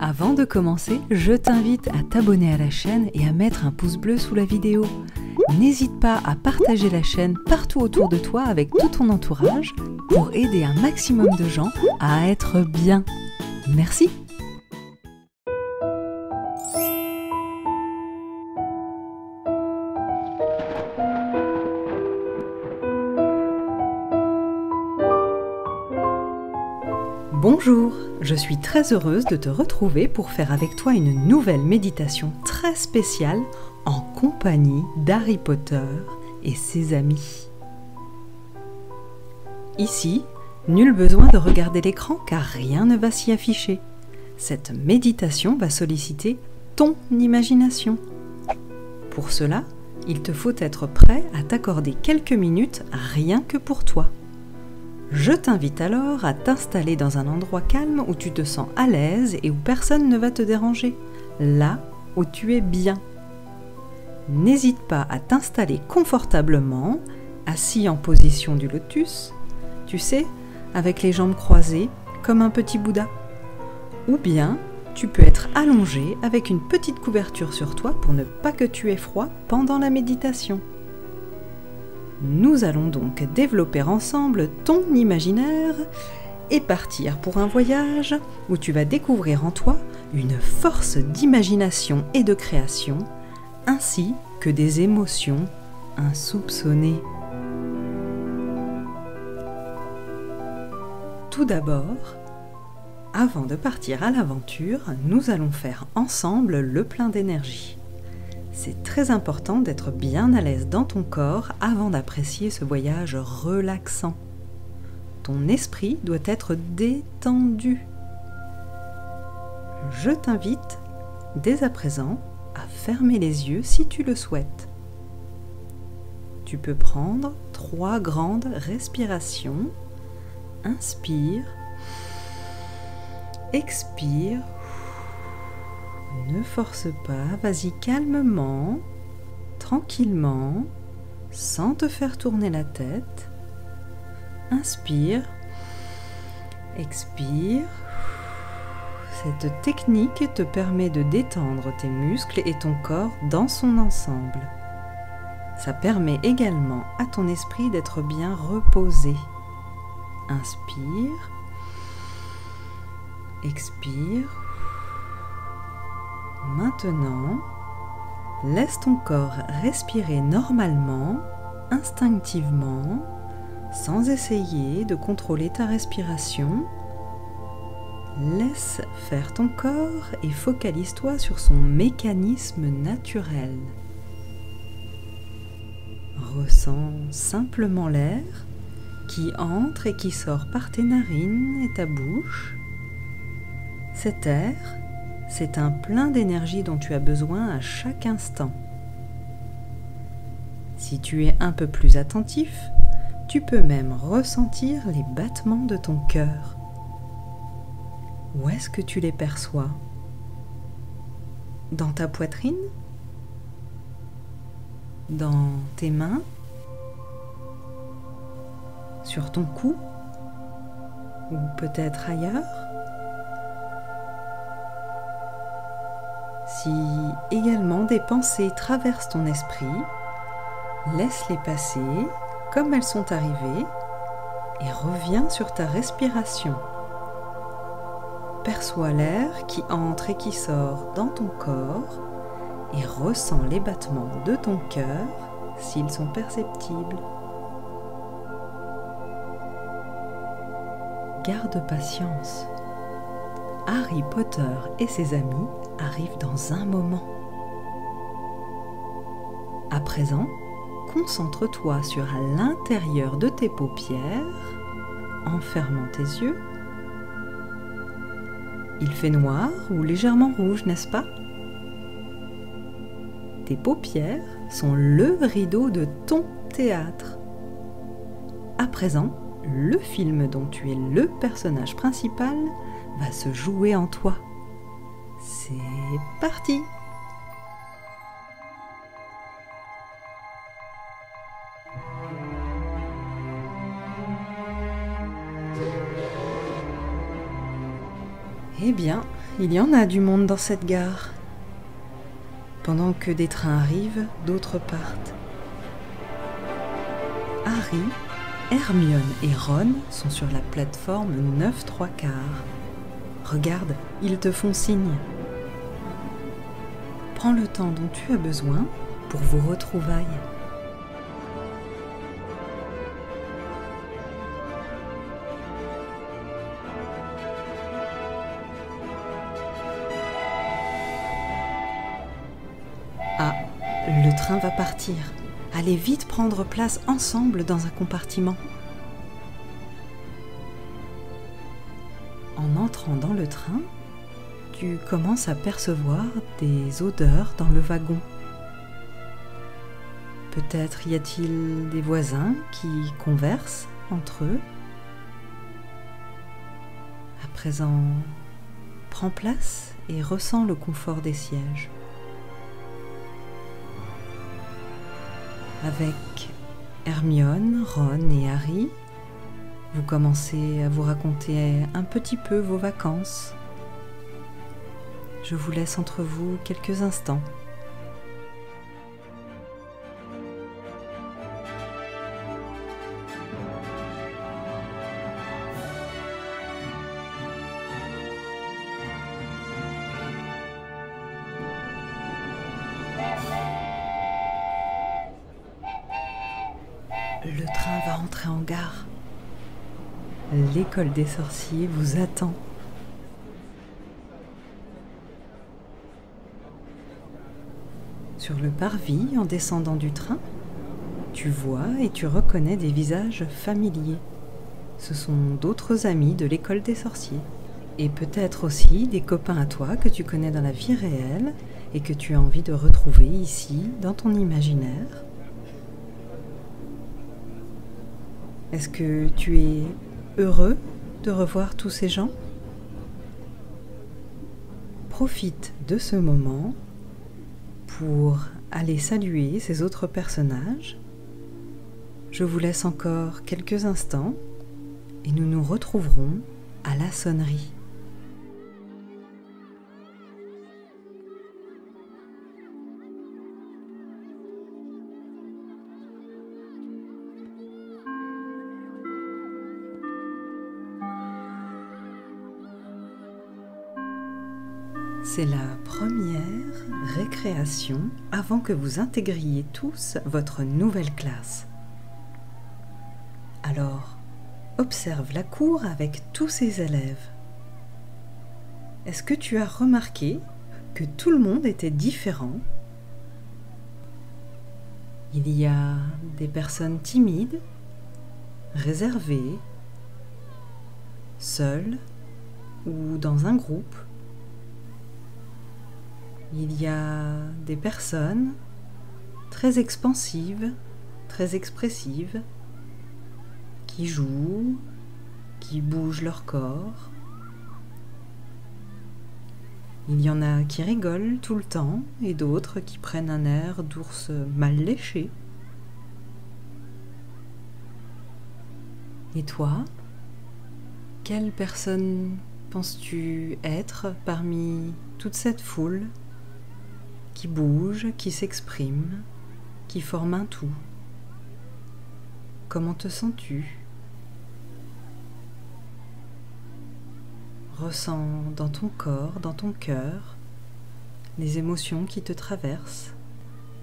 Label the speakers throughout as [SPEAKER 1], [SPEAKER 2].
[SPEAKER 1] Avant de commencer, je t'invite à t'abonner à la chaîne et à mettre un pouce bleu sous la vidéo. N'hésite pas à partager la chaîne partout autour de toi avec tout ton entourage pour aider un maximum de gens à être bien. Merci. Bonjour, je suis très heureuse de te retrouver pour faire avec toi une nouvelle méditation très spéciale en compagnie d'Harry Potter et ses amis. Ici, nul besoin de regarder l'écran car rien ne va s'y afficher. Cette méditation va solliciter ton imagination. Pour cela, il te faut être prêt à t'accorder quelques minutes rien que pour toi. Je t'invite alors à t'installer dans un endroit calme où tu te sens à l'aise et où personne ne va te déranger, là où tu es bien. N'hésite pas à t'installer confortablement, assis en position du lotus, tu sais, avec les jambes croisées, comme un petit Bouddha. Ou bien, tu peux être allongé avec une petite couverture sur toi pour ne pas que tu aies froid pendant la méditation. Nous allons donc développer ensemble ton imaginaire et partir pour un voyage où tu vas découvrir en toi une force d'imagination et de création, ainsi que des émotions insoupçonnées. Tout d'abord, avant de partir à l'aventure, nous allons faire ensemble le plein d'énergie. C'est très important d'être bien à l'aise dans ton corps avant d'apprécier ce voyage relaxant. Ton esprit doit être détendu. Je t'invite dès à présent à fermer les yeux si tu le souhaites. Tu peux prendre trois grandes respirations. Inspire, expire ne force pas, vas-y calmement, tranquillement, sans te faire tourner la tête. Inspire, expire. Cette technique te permet de détendre tes muscles et ton corps dans son ensemble. Ça permet également à ton esprit d'être bien reposé. Inspire, expire. Maintenant, laisse ton corps respirer normalement, instinctivement, sans essayer de contrôler ta respiration. Laisse faire ton corps et focalise-toi sur son mécanisme naturel. Ressens simplement l'air qui entre et qui sort par tes narines et ta bouche. Cet air c'est un plein d'énergie dont tu as besoin à chaque instant. Si tu es un peu plus attentif, tu peux même ressentir les battements de ton cœur. Où est-ce que tu les perçois? Dans ta poitrine? Dans tes mains? Sur ton cou? Ou peut-être ailleurs? Si également des pensées traversent ton esprit, laisse-les passer comme elles sont arrivées et reviens sur ta respiration. Perçois l'air qui entre et qui sort dans ton corps et ressens les battements de ton cœur s'ils sont perceptibles. Garde patience. Harry Potter et ses amis arrivent dans un moment. À présent, concentre-toi sur l'intérieur de tes paupières en fermant tes yeux. Il fait noir ou légèrement rouge, n'est-ce pas? Tes paupières sont le rideau de ton théâtre. À présent, le film dont tu es le personnage principal va se jouer en toi. C'est parti Eh bien, il y en a du monde dans cette gare. Pendant que des trains arrivent, d'autres partent. Harry, Hermione et Ron sont sur la plateforme 9 3 quarts. Regarde, ils te font signe. Prends le temps dont tu as besoin pour vos retrouvailles. Ah, le train va partir. Allez vite prendre place ensemble dans un compartiment. Tu commences à percevoir des odeurs dans le wagon. Peut-être y a-t-il des voisins qui conversent entre eux. À présent, prends place et ressens le confort des sièges. Avec Hermione, Ron et Harry, vous commencez à vous raconter un petit peu vos vacances. Je vous laisse entre vous quelques instants. Le train va entrer en gare. L'école des sorciers vous attend. Sur le parvis, en descendant du train, tu vois et tu reconnais des visages familiers. Ce sont d'autres amis de l'école des sorciers. Et peut-être aussi des copains à toi que tu connais dans la vie réelle et que tu as envie de retrouver ici, dans ton imaginaire. Est-ce que tu es heureux de revoir tous ces gens? Profite de ce moment pour aller saluer ces autres personnages. Je vous laisse encore quelques instants et nous nous retrouverons à la sonnerie. C'est la première récréation avant que vous intégriez tous votre nouvelle classe. Alors, observe la cour avec tous ses élèves. Est-ce que tu as remarqué que tout le monde était différent? Il y a des personnes timides, réservées, seules ou dans un groupe il y a des personnes très expansives, très expressives, qui jouent, qui bougent leur corps. Il y en a qui rigolent tout le temps et d'autres qui prennent un air d'ours mal léché. Et toi, quelle personne penses-tu être parmi toute cette foule? Qui bouge, qui s'exprime, qui forme un tout. Comment te sens-tu? Ressens dans ton corps, dans ton cœur, les émotions qui te traversent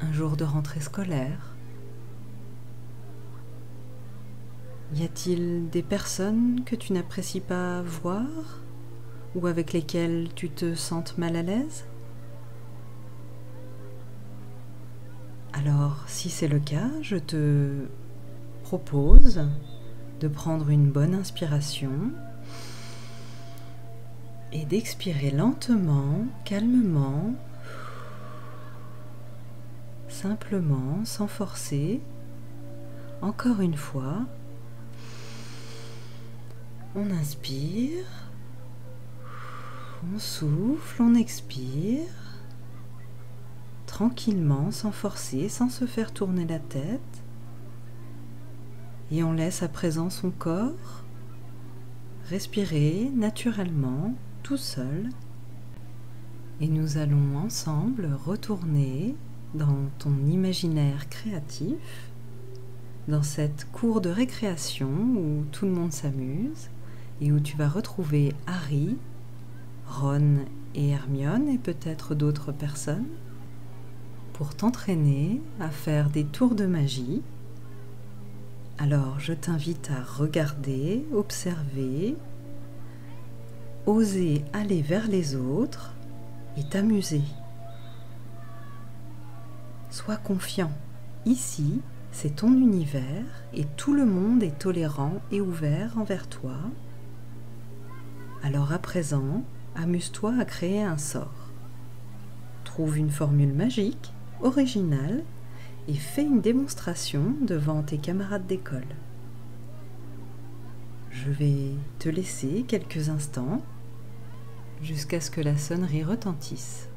[SPEAKER 1] un jour de rentrée scolaire. Y a-t-il des personnes que tu n'apprécies pas voir ou avec lesquelles tu te sens mal à l'aise? Alors, si c'est le cas, je te propose de prendre une bonne inspiration et d'expirer lentement, calmement, simplement, sans forcer. Encore une fois, on inspire, on souffle, on expire tranquillement, sans forcer, sans se faire tourner la tête. Et on laisse à présent son corps respirer naturellement, tout seul, Et nous allons ensemble retourner dans ton imaginaire créatif, dans cette cour de récréation où tout le monde s'amuse et où tu vas retrouver Harry, Ron et Hermione et peut-être d'autres personnes pour t'entraîner à faire des tours de magie. Alors je t'invite à regarder, observer, oser aller vers les autres et t'amuser. Sois confiant. Ici, c'est ton univers et tout le monde est tolérant et ouvert envers toi. Alors à présent, amuse-toi à créer un sort. Trouve une formule magique, originale, et fais une démonstration devant tes camarades d'école. Je vais te laisser quelques instants jusqu'à ce que la sonnerie retentisse.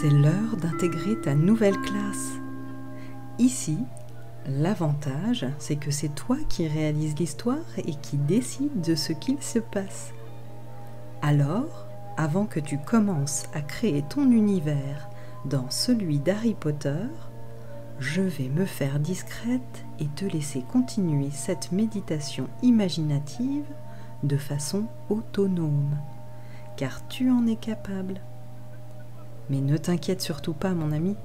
[SPEAKER 1] C'est l'heure d'intégrer ta nouvelle classe. Ici, L'avantage, c'est que c'est toi qui réalises l'histoire et qui décides de ce qu'il se passe. Alors, avant que tu commences à créer ton univers dans celui d'Harry Potter, je vais me faire discrète et te laisser continuer cette méditation imaginative de façon autonome, car tu en es capable. Mais ne t'inquiète surtout pas, mon ami,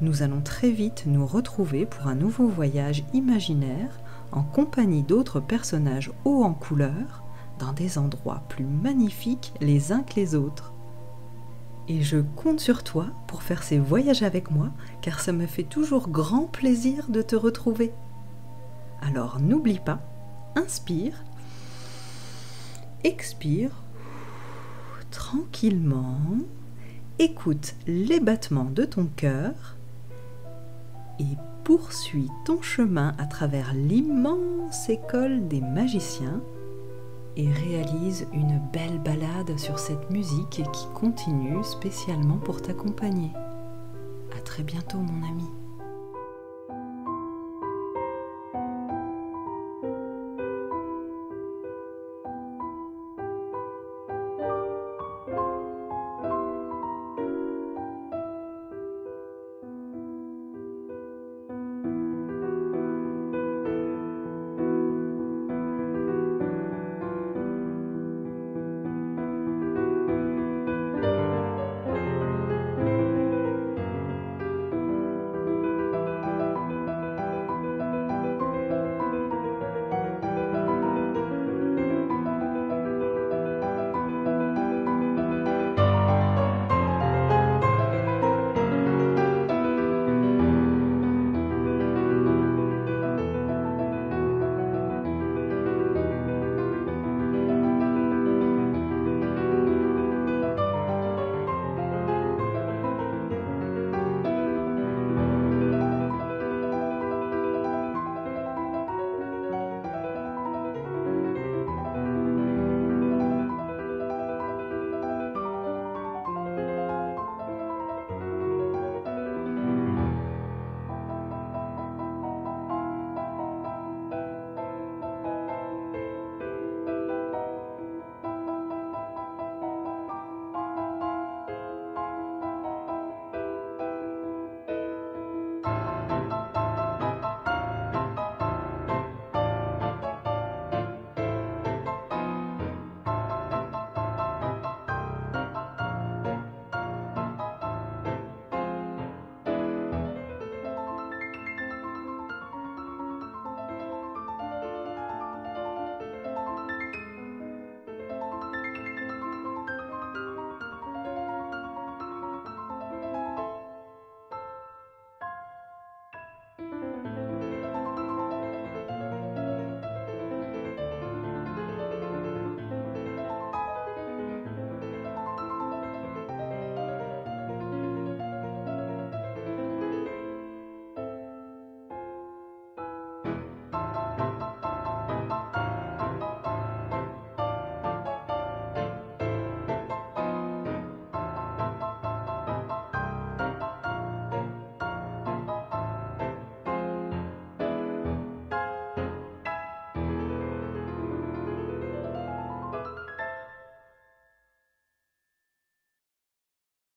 [SPEAKER 1] nous allons très vite nous retrouver pour un nouveau voyage imaginaire en compagnie d'autres personnages hauts en couleur dans des endroits plus magnifiques les uns que les autres. Et je compte sur toi pour faire ces voyages avec moi car ça me fait toujours grand plaisir de te retrouver. Alors n'oublie pas, inspire, expire tranquillement, écoute les battements de ton cœur et poursuis ton chemin à travers l'immense école des magiciens et réalise une belle balade sur cette musique qui continue spécialement pour t'accompagner. À très bientôt mon ami.